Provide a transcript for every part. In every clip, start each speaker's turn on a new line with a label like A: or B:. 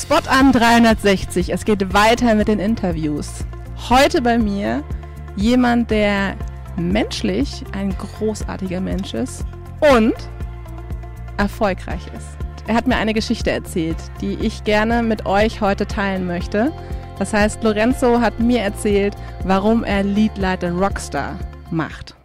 A: Spot an 360. Es geht weiter mit den Interviews. Heute bei mir jemand, der menschlich ein großartiger Mensch ist und erfolgreich ist. Er hat mir eine Geschichte erzählt, die ich gerne mit euch heute teilen möchte. Das heißt, Lorenzo hat mir erzählt, warum er Leadleiter Rockstar macht.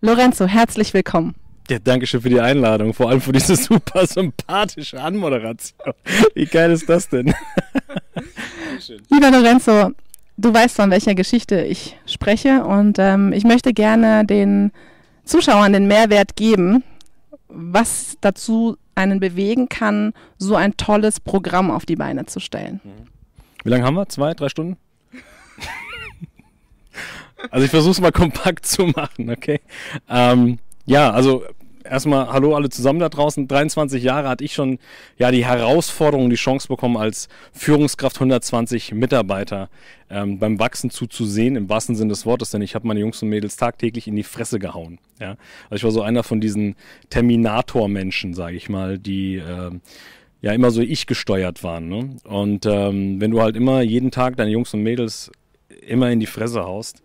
A: Lorenzo, herzlich willkommen.
B: Ja, danke schön für die Einladung, vor allem für diese super sympathische Anmoderation. Wie geil ist das denn?
A: Lieber Lorenzo, du weißt von welcher Geschichte ich spreche und ähm, ich möchte gerne den Zuschauern den Mehrwert geben, was dazu einen bewegen kann, so ein tolles Programm auf die Beine zu stellen.
B: Wie lange haben wir? Zwei, drei Stunden? Also ich versuche es mal kompakt zu machen, okay? Ähm, ja, also erstmal hallo alle zusammen da draußen. 23 Jahre hatte ich schon ja die Herausforderung, die Chance bekommen, als Führungskraft 120 Mitarbeiter ähm, beim Wachsen zuzusehen, im wahrsten Sinne des Wortes, denn ich habe meine Jungs und Mädels tagtäglich in die Fresse gehauen. Ja? Also ich war so einer von diesen Terminator-Menschen, sage ich mal, die äh, ja immer so ich gesteuert waren. Ne? Und ähm, wenn du halt immer jeden Tag deine Jungs und Mädels immer in die Fresse haust,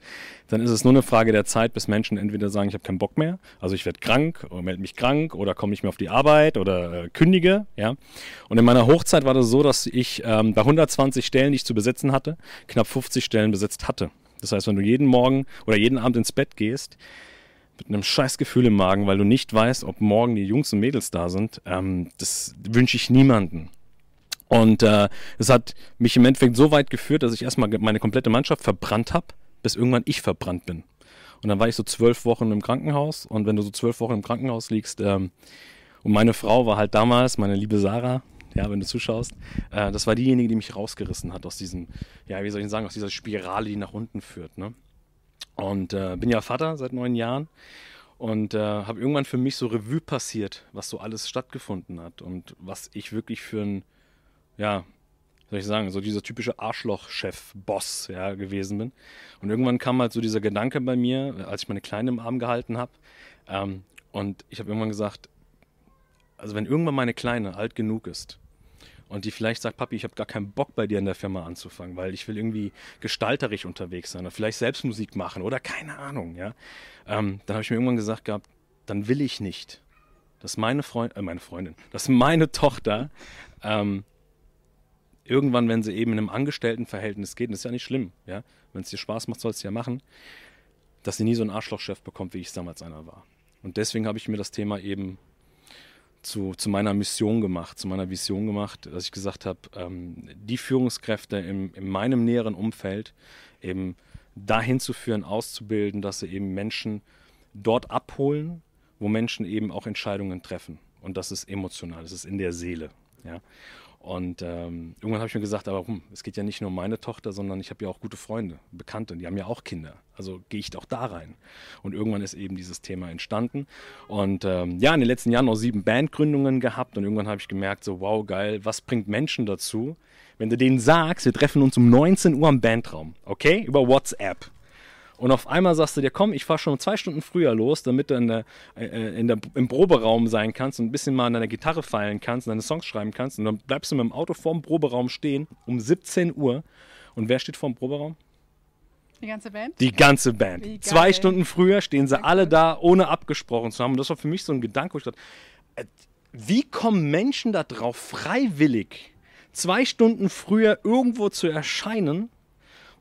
B: dann ist es nur eine Frage der Zeit, bis Menschen entweder sagen, ich habe keinen Bock mehr, also ich werde krank oder melde mich krank oder komme nicht mehr auf die Arbeit oder äh, kündige. Ja? Und in meiner Hochzeit war das so, dass ich ähm, bei 120 Stellen, die ich zu besetzen hatte, knapp 50 Stellen besetzt hatte. Das heißt, wenn du jeden Morgen oder jeden Abend ins Bett gehst, mit einem scheiß Gefühl im Magen, weil du nicht weißt, ob morgen die Jungs und Mädels da sind, ähm, das wünsche ich niemanden. Und äh, es hat mich im Endeffekt so weit geführt, dass ich erstmal meine komplette Mannschaft verbrannt habe, bis irgendwann ich verbrannt bin. Und dann war ich so zwölf Wochen im Krankenhaus. Und wenn du so zwölf Wochen im Krankenhaus liegst, ähm, und meine Frau war halt damals, meine liebe Sarah, ja, wenn du zuschaust, äh, das war diejenige, die mich rausgerissen hat aus diesem, ja, wie soll ich sagen, aus dieser Spirale, die nach unten führt. Ne? Und äh, bin ja Vater seit neun Jahren und äh, habe irgendwann für mich so Revue passiert, was so alles stattgefunden hat und was ich wirklich für ein ja, soll ich sagen, so dieser typische Arschloch-Chef-Boss ja, gewesen bin. Und irgendwann kam halt so dieser Gedanke bei mir, als ich meine Kleine im Arm gehalten habe. Ähm, und ich habe irgendwann gesagt, also wenn irgendwann meine Kleine alt genug ist und die vielleicht sagt, Papi, ich habe gar keinen Bock bei dir in der Firma anzufangen, weil ich will irgendwie gestalterisch unterwegs sein oder vielleicht selbst Musik machen oder keine Ahnung, ja. Ähm, dann habe ich mir irgendwann gesagt gehabt, dann will ich nicht, dass meine Freundin, äh, meine Freundin, dass meine Tochter ähm, irgendwann, wenn sie eben in einem Angestelltenverhältnis geht, das ist ja nicht schlimm, ja, wenn es dir Spaß macht, sollst du ja machen, dass sie nie so einen Arschlochchef bekommt, wie ich es damals einer war. Und deswegen habe ich mir das Thema eben zu, zu meiner Mission gemacht, zu meiner Vision gemacht, dass ich gesagt habe, ähm, die Führungskräfte im, in meinem näheren Umfeld eben dahin zu führen, auszubilden, dass sie eben Menschen dort abholen, wo Menschen eben auch Entscheidungen treffen. Und das ist emotional, das ist in der Seele. Ja. Und ähm, irgendwann habe ich mir gesagt, aber hm, es geht ja nicht nur um meine Tochter, sondern ich habe ja auch gute Freunde, Bekannte, die haben ja auch Kinder. Also gehe ich auch da rein. Und irgendwann ist eben dieses Thema entstanden. Und ähm, ja, in den letzten Jahren noch sieben Bandgründungen gehabt und irgendwann habe ich gemerkt, so wow, geil, was bringt Menschen dazu, wenn du denen sagst, wir treffen uns um 19 Uhr am Bandraum, okay, über WhatsApp. Und auf einmal sagst du dir, komm, ich fahre schon zwei Stunden früher los, damit du in der, äh, in der, im Proberaum sein kannst und ein bisschen mal an deiner Gitarre feilen kannst und deine Songs schreiben kannst. Und dann bleibst du mit dem Auto vorm Proberaum stehen um 17 Uhr. Und wer steht vorm Proberaum?
A: Die ganze Band?
B: Die ganze Band. Zwei Stunden früher stehen sie alle da, ohne abgesprochen zu haben. Und das war für mich so ein Gedanke, wo ich dachte, äh, wie kommen Menschen da drauf, freiwillig zwei Stunden früher irgendwo zu erscheinen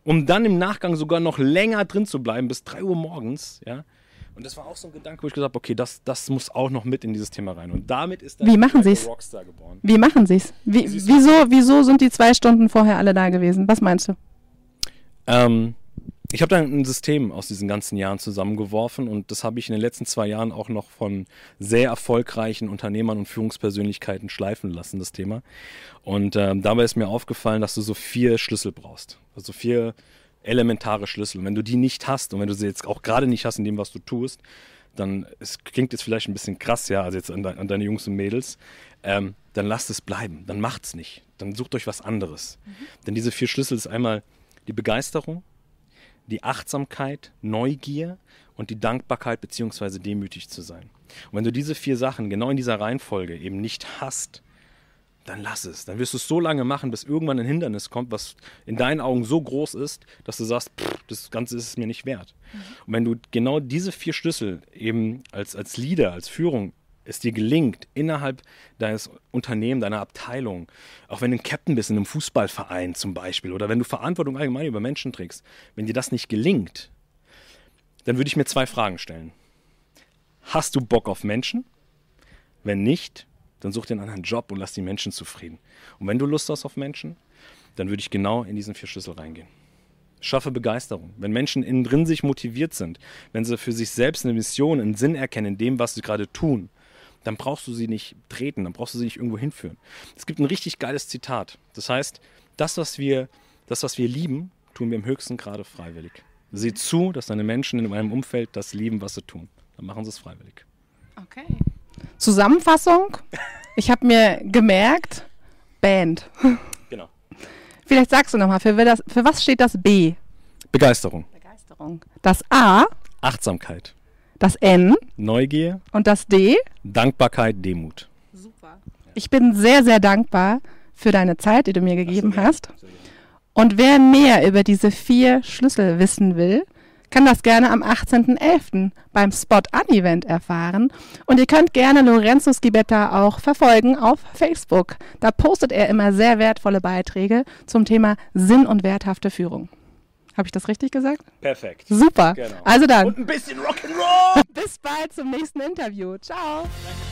B: um dann im Nachgang sogar noch länger drin zu bleiben, bis 3 Uhr morgens, ja. Und das war auch so ein Gedanke, wo ich gesagt habe, okay, das, das muss auch noch mit in dieses Thema rein. Und damit ist
A: dann Wie machen Sie's? Rockstar geboren. Wie machen Sie es? Wie, wieso, wieso sind die zwei Stunden vorher alle da gewesen? Was meinst du?
B: Ähm, ich habe dann ein System aus diesen ganzen Jahren zusammengeworfen und das habe ich in den letzten zwei Jahren auch noch von sehr erfolgreichen Unternehmern und Führungspersönlichkeiten schleifen lassen, das Thema. Und ähm, dabei ist mir aufgefallen, dass du so vier Schlüssel brauchst. Also vier elementare Schlüssel. Und wenn du die nicht hast und wenn du sie jetzt auch gerade nicht hast in dem, was du tust, dann es klingt jetzt vielleicht ein bisschen krass, ja, also jetzt an, de, an deine Jungs und Mädels. Ähm, dann lasst es bleiben. Dann macht's nicht. Dann sucht euch was anderes. Denn diese vier Schlüssel ist einmal die Begeisterung, die Achtsamkeit, Neugier und die Dankbarkeit beziehungsweise demütig zu sein. Und wenn du diese vier Sachen genau in dieser Reihenfolge eben nicht hast, dann lass es. Dann wirst du es so lange machen, bis irgendwann ein Hindernis kommt, was in deinen Augen so groß ist, dass du sagst, pff, das Ganze ist es mir nicht wert. Und wenn du genau diese vier Schlüssel eben als, als Leader, als Führung es dir gelingt, innerhalb deines Unternehmens, deiner Abteilung, auch wenn du ein Captain bist in einem Fußballverein zum Beispiel oder wenn du Verantwortung allgemein über Menschen trägst, wenn dir das nicht gelingt, dann würde ich mir zwei Fragen stellen. Hast du Bock auf Menschen? Wenn nicht, dann such dir einen anderen Job und lass die Menschen zufrieden. Und wenn du Lust hast auf Menschen, dann würde ich genau in diesen vier Schlüssel reingehen. Schaffe Begeisterung. Wenn Menschen innen drin sich motiviert sind, wenn sie für sich selbst eine Mission, einen Sinn erkennen in dem, was sie gerade tun, dann brauchst du sie nicht treten, dann brauchst du sie nicht irgendwo hinführen. Es gibt ein richtig geiles Zitat. Das heißt, das, was wir, das, was wir lieben, tun wir im höchsten Grade freiwillig. Sieh zu, dass deine Menschen in deinem Umfeld das lieben, was sie tun. Dann machen sie es freiwillig.
A: Okay. Zusammenfassung. Ich habe mir gemerkt, Band.
B: Genau.
A: Vielleicht sagst du nochmal, für, für was steht das B?
B: Begeisterung,
A: Begeisterung. Das A,
B: Achtsamkeit,
A: das N
B: Neugier,
A: und das D.
B: Dankbarkeit, Demut.
A: Super. Ich bin sehr, sehr dankbar für deine Zeit, die du mir gegeben hast. Und wer mehr über diese vier Schlüssel wissen will, kann das gerne am 18.11. beim Spot An Event erfahren. Und ihr könnt gerne Lorenzo Schibetta auch verfolgen auf Facebook. Da postet er immer sehr wertvolle Beiträge zum Thema Sinn und werthafte Führung. Habe ich das richtig gesagt?
B: Perfekt.
A: Super.
B: Genau.
A: Also dann,
B: Und ein bisschen Rock'n'Roll!
A: bis bald zum nächsten Interview. Ciao.
B: Danke.